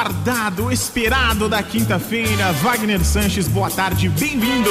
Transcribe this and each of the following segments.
aguardado, esperado da quinta-feira. Wagner Sanches, boa tarde, bem-vindo.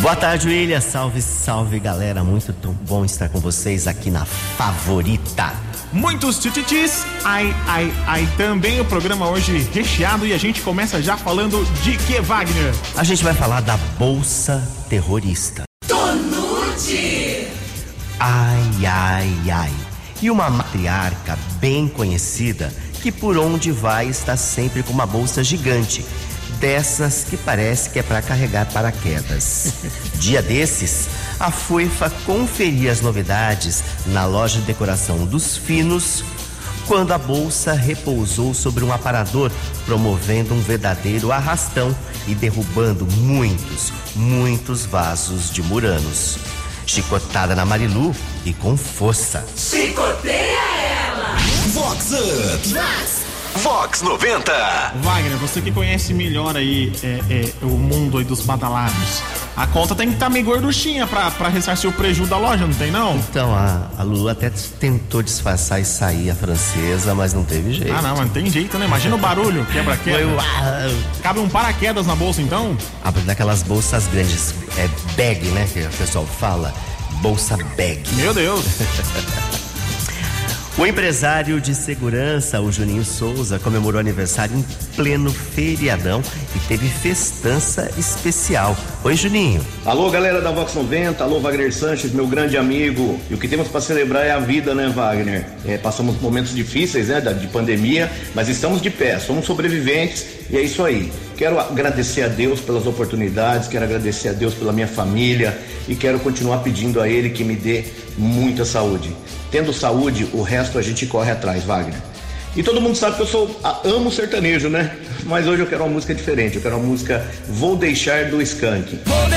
Boa tarde, William. Salve, salve, galera. Muito bom estar com vocês aqui na Favorita. Muitos tititis, ai, ai, ai. Também o programa hoje recheado e a gente começa já falando de que, Wagner? A gente vai falar da Bolsa Terrorista. Tonute! Ai, ai, ai. E uma matriarca bem conhecida que por onde vai está sempre com uma bolsa gigante. Dessas que parece que é para carregar paraquedas. Dia desses, a Foifa conferia as novidades na loja de decoração dos Finos quando a bolsa repousou sobre um aparador, promovendo um verdadeiro arrastão e derrubando muitos, muitos vasos de muranos. Chicotada na Marilu e com força. Chicoteia! Vox Up! Vox! Vox 90! Wagner, você que conhece melhor aí é, é, o mundo aí dos badalados. A conta tem que estar tá meio gorduchinha pra, pra ressarcir o prejuízo da loja, não tem não? Então, a, a Lulu até tentou disfarçar e sair a francesa, mas não teve jeito. Ah, não, mas não tem jeito, né? Imagina o barulho, quebra-quebra. Cabe um paraquedas na bolsa, então? Ah, daquelas bolsas grandes, é bag, né, que o pessoal fala. Bolsa bag. Meu Deus! O empresário de segurança, o Juninho Souza, comemorou aniversário em pleno feriadão e teve festança especial. Oi, Juninho. Alô, galera da Vox 90, alô, Wagner Sanches, meu grande amigo. E o que temos para celebrar é a vida, né, Wagner? É, passamos momentos difíceis, né, de pandemia, mas estamos de pé, somos sobreviventes e é isso aí. Quero agradecer a Deus pelas oportunidades, quero agradecer a Deus pela minha família e quero continuar pedindo a Ele que me dê muita saúde. Tendo saúde, o resto a gente corre atrás, Wagner. E todo mundo sabe que eu sou amo sertanejo, né? Mas hoje eu quero uma música diferente. Eu quero uma música Vou Deixar do Skank. Vou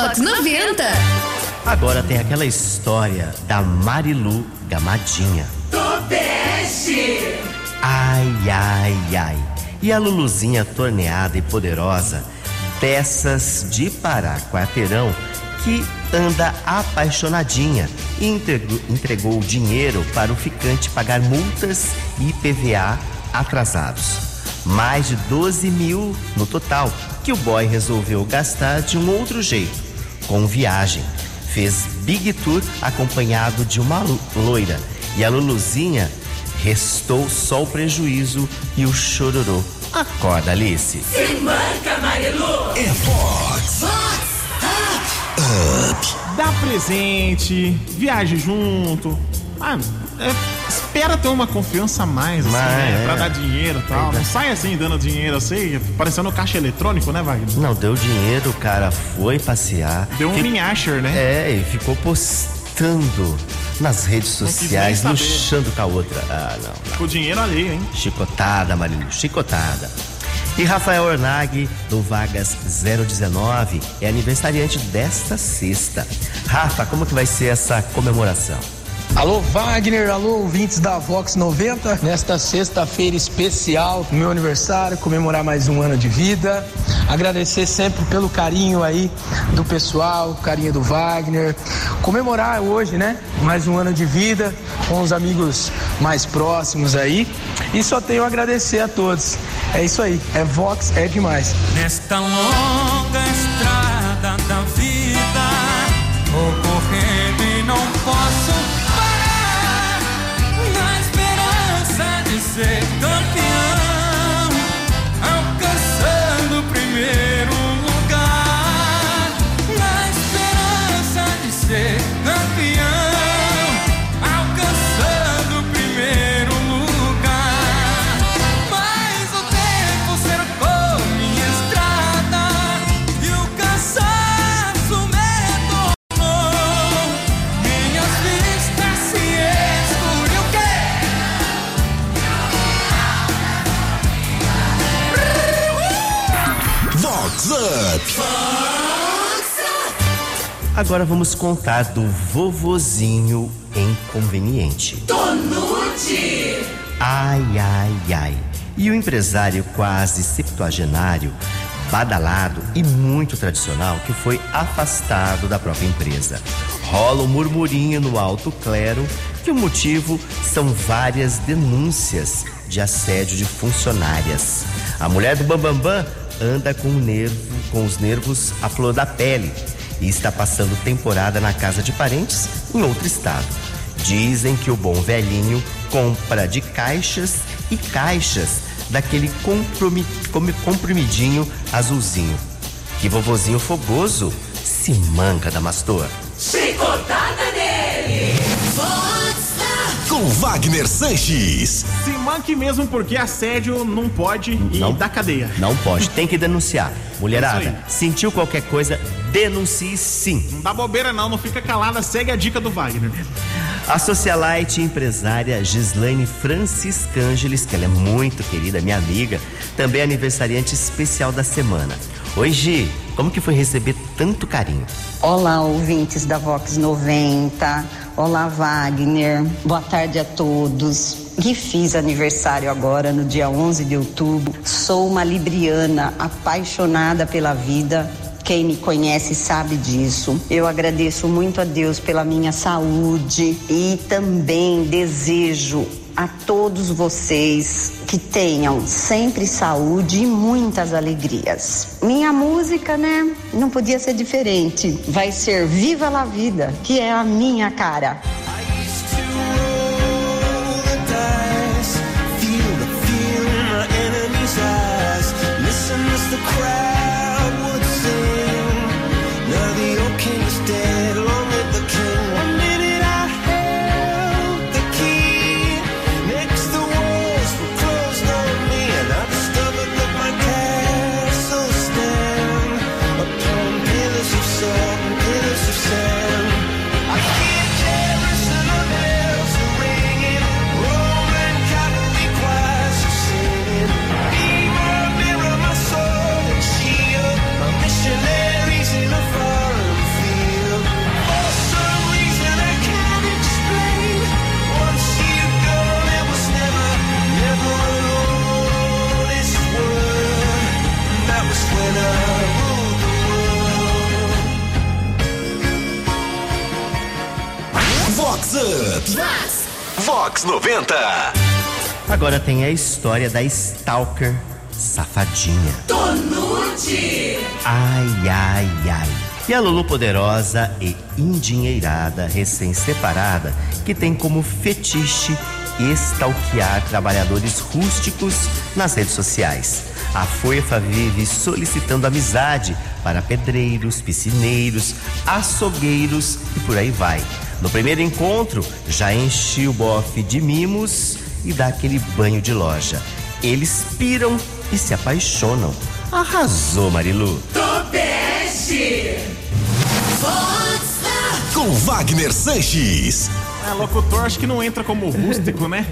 Vox 90! Agora tem aquela história da Marilu Gamadinha. Topeste! Ai, ai, ai. E a Luluzinha torneada e poderosa, dessas de parar quarteirão, que anda apaixonadinha e entregou, entregou o dinheiro para o ficante pagar multas e PVA atrasados. Mais de 12 mil no total, que o boy resolveu gastar de um outro jeito, com viagem. Fez Big Tour acompanhado de uma lo- loira. E a Luluzinha restou só o prejuízo e o chororô. Acorda, Alice. Se manca, Marilu! É Vox! Vox! Dá presente, viaje junto. Ah, é, espera ter uma confiança a mais, assim, Mas, né? é. Pra dar dinheiro e tal. Não sai assim dando dinheiro assim, parecendo caixa eletrônico, né, Wagner? Não, deu dinheiro, o cara foi passear. Deu um Fi- minhasher, né? É, e ficou postando nas redes sociais, luxando com a outra. Ah, não, não. Com dinheiro alheio, hein? Chicotada, Marilu, chicotada. E Rafael Ornag, do Vagas 019, é aniversariante desta sexta. Rafa, como que vai ser essa comemoração? Alô Wagner, alô ouvintes da Vox 90, nesta sexta-feira especial, meu aniversário, comemorar mais um ano de vida. Agradecer sempre pelo carinho aí do pessoal, carinho do Wagner. Comemorar hoje, né? Mais um ano de vida com os amigos mais próximos aí. E só tenho a agradecer a todos. É isso aí, é Vox, é demais. Nesta longa estrada Fox Up. Agora vamos contar do vovozinho inconveniente. Tonute! Ai, ai, ai. E o empresário quase septuagenário, badalado e muito tradicional que foi afastado da própria empresa. Rola um murmurinho no alto clero que o motivo são várias denúncias de assédio de funcionárias. A mulher do Bambambam Bam Bam anda com, nervo, com os nervos à flor da pele e está passando temporada na casa de parentes em outro estado. Dizem que o bom velhinho compra de caixas e caixas daquele comprimidinho azulzinho. Que vovozinho fogoso se manca da mastor. Chicotada Com Wagner Sanches. Se manque mesmo porque assédio não pode ir Não. da cadeia. Não pode, tem que denunciar. Mulherada, sentiu qualquer coisa, denuncie sim. Não dá bobeira não, não fica calada, segue a dica do Wagner. A socialite e empresária Gislaine Franciscângeles, que ela é muito querida, minha amiga, também é aniversariante especial da semana. Oi, Gi, como que foi receber tanto carinho? Olá, ouvintes da Vox 90. Olá, Wagner. Boa tarde a todos. Que fiz aniversário agora, no dia 11 de outubro. Sou uma libriana apaixonada pela vida. Quem me conhece sabe disso. Eu agradeço muito a Deus pela minha saúde e também desejo a todos vocês que tenham sempre saúde e muitas alegrias. Minha música, né, não podia ser diferente. Vai ser Viva la Vida, que é a minha cara. The crowd would sing. Now the old king Vox. Vox 90. Agora tem a história da Stalker safadinha. Tonute. Ai, ai, ai. E a Lulu poderosa e endinheirada, recém-separada, que tem como fetiche estalquear trabalhadores rústicos nas redes sociais. A Foifa vive solicitando amizade para pedreiros, piscineiros, açougueiros e por aí vai. No primeiro encontro, já enche o bofe de mimos e dá aquele banho de loja. Eles piram e se apaixonam. Arrasou, Marilu. Topeste. Com Wagner Sanches. É, locutor acho que não entra como rústico, né?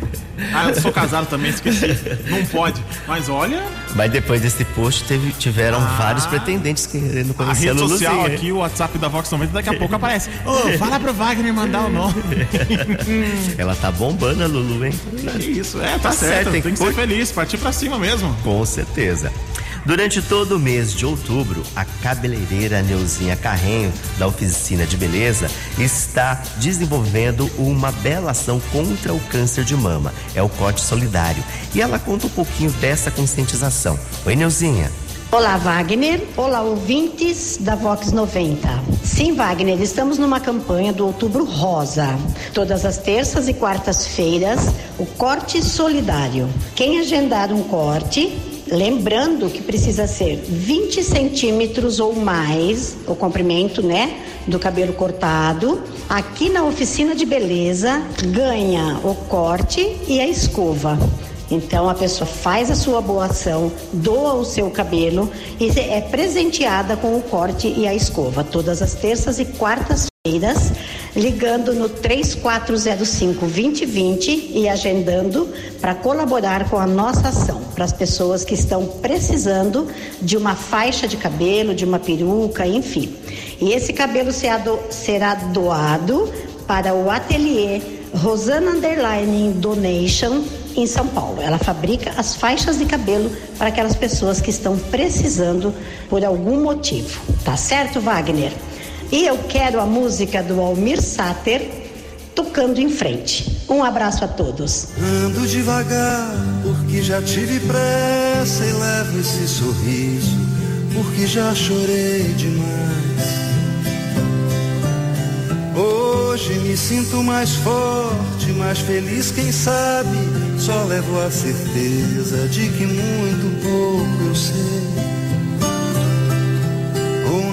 Ah, eu sou casado também, esqueci. Não pode. Mas olha, Mas depois desse post teve- tiveram vários pretendentes querendo a conhecer a, rede social Luluzinha. aqui, o WhatsApp da Vox 90, daqui a pouco aparece. Ô, fala pro Wagner mandar o nome. Ela tá bombando a Lulu, hein? Que isso, é, tá, Tá certo. certo, tem que que ser feliz, partir pra cima mesmo. Com certeza. Durante todo o mês de outubro, a cabeleireira Neuzinha Carrenho, da Oficina de Beleza, está desenvolvendo uma bela ação contra o câncer de mama. É o corte solidário. E ela conta um pouquinho dessa conscientização. Oi, Neuzinha. Olá, Wagner. Olá, ouvintes da Vox 90. Sim, Wagner, estamos numa campanha do Outubro Rosa. Todas as terças e quartas-feiras, o corte solidário. Quem agendar um corte, lembrando que precisa ser 20 centímetros ou mais, o comprimento, né, do cabelo cortado, aqui na oficina de beleza, ganha o corte e a escova. Então a pessoa faz a sua boa ação, doa o seu cabelo e é presenteada com o corte e a escova todas as terças e quartas-feiras ligando no 3405-2020 e agendando para colaborar com a nossa ação, para as pessoas que estão precisando de uma faixa de cabelo, de uma peruca, enfim. E esse cabelo será doado para o ateliê Rosana Underline Donation em São Paulo. Ela fabrica as faixas de cabelo para aquelas pessoas que estão precisando por algum motivo. Tá certo, Wagner? E eu quero a música do Almir Sater tocando em frente. Um abraço a todos. Ando devagar porque já tive pressa e levo esse sorriso porque já chorei demais. Hoje me sinto mais forte, mais feliz, quem sabe. Só levo a certeza de que muito pouco eu sei,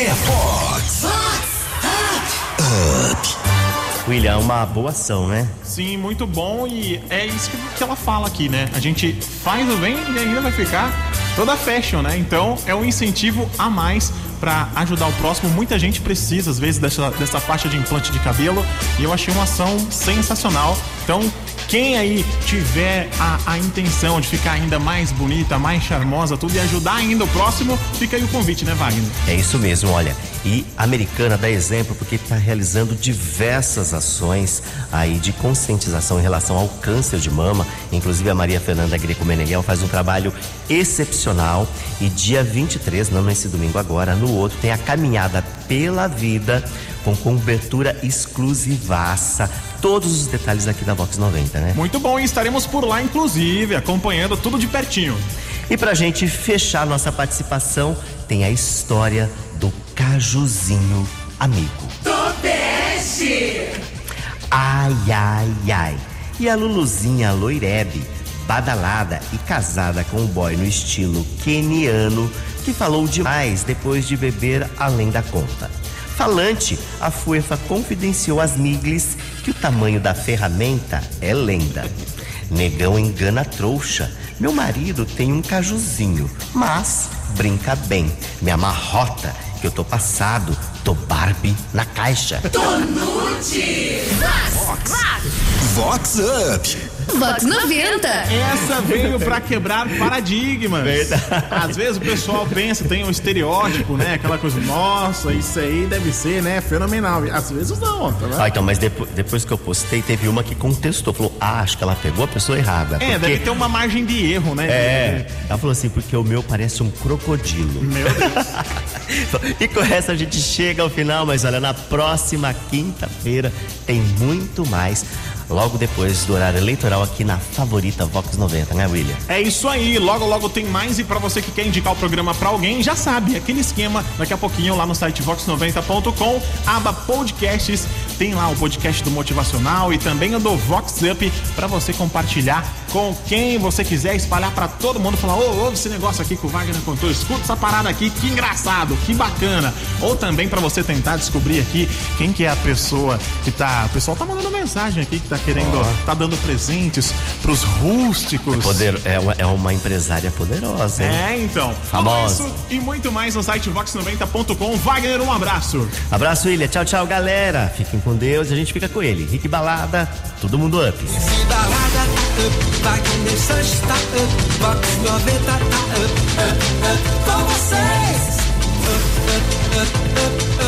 É Fox. Up. William, uma boa ação, né? Sim, muito bom e é isso que ela fala aqui, né? A gente faz o bem e ainda vai ficar toda fashion, né? Então é um incentivo a mais para ajudar o próximo. Muita gente precisa, às vezes, dessa, dessa faixa de implante de cabelo e eu achei uma ação sensacional. Então, quem aí tiver a, a, intenção de ficar ainda mais bonita, mais charmosa, tudo e ajudar ainda o próximo, fica aí o convite, né, Wagner? É isso mesmo, olha. E a Americana dá exemplo porque está realizando diversas ações aí de conscientização em relação ao câncer de mama. Inclusive a Maria Fernanda Greco Meneghel faz um trabalho excepcional. E dia 23, não nesse domingo agora, no outro, tem a caminhada pela vida com cobertura exclusivaça. Todos os detalhes aqui da Vox 90, né? Muito bom, e estaremos por lá, inclusive, acompanhando tudo de pertinho. E pra gente fechar nossa participação, tem a história do Cajuzinho Amigo. Topeste! Ai, ai, ai. E a Luluzinha Loirebe, badalada e casada com o boy no estilo keniano, que falou demais depois de beber além da conta. Falante, a FUEFA confidenciou às Miglis que o tamanho da ferramenta é lenda. Negão engana a trouxa. Meu marido tem um cajuzinho, mas brinca bem. Me amarrota que eu tô passado, tô Barbie na caixa. Tonute! Vox. Vox Up. Vox 90. Essa veio pra quebrar paradigmas. Verdade. Às vezes o pessoal pensa, tem um estereótipo, né? Aquela coisa, nossa, isso aí deve ser, né? Fenomenal. Às vezes não, tá vendo? Ah, então, mas depois, depois que eu postei, teve uma que contestou. Falou, ah, acho que ela pegou a pessoa errada. É, porque- deve ter uma margem de erro, né? É, ela falou assim, porque o meu parece um crocodilo. Meu Deus. e com essa a gente chega ao final, mas olha, na próxima quinta-feira tem muito mais. Logo depois do horário eleitoral aqui na favorita Vox 90, né, William? É isso aí, logo logo tem mais e pra você que quer indicar o programa pra alguém, já sabe, aquele esquema, daqui a pouquinho lá no site vox90.com, aba podcasts, tem lá o podcast do Motivacional e também o do Vox Up pra você compartilhar com quem você quiser, espalhar pra todo mundo, falar, ô, ouve esse negócio aqui que o Wagner contou, escuta essa parada aqui, que engraçado, que bacana. Ou também pra você tentar descobrir aqui quem que é a pessoa que tá, o pessoal tá mandando mensagem aqui que tá querendo, tá dando presentes pros rústicos. Poder, é, uma, é uma empresária poderosa, hein? É, então. Famosa. Isso e muito mais no site vox90.com. Wagner, um abraço. Abraço, William. Tchau, tchau, galera. Fiquem com Deus e a gente fica com ele. Rick Balada, todo mundo up. Tá up, tá up, Vox 90 tá up, up, up, com vocês. Up, up, up, up.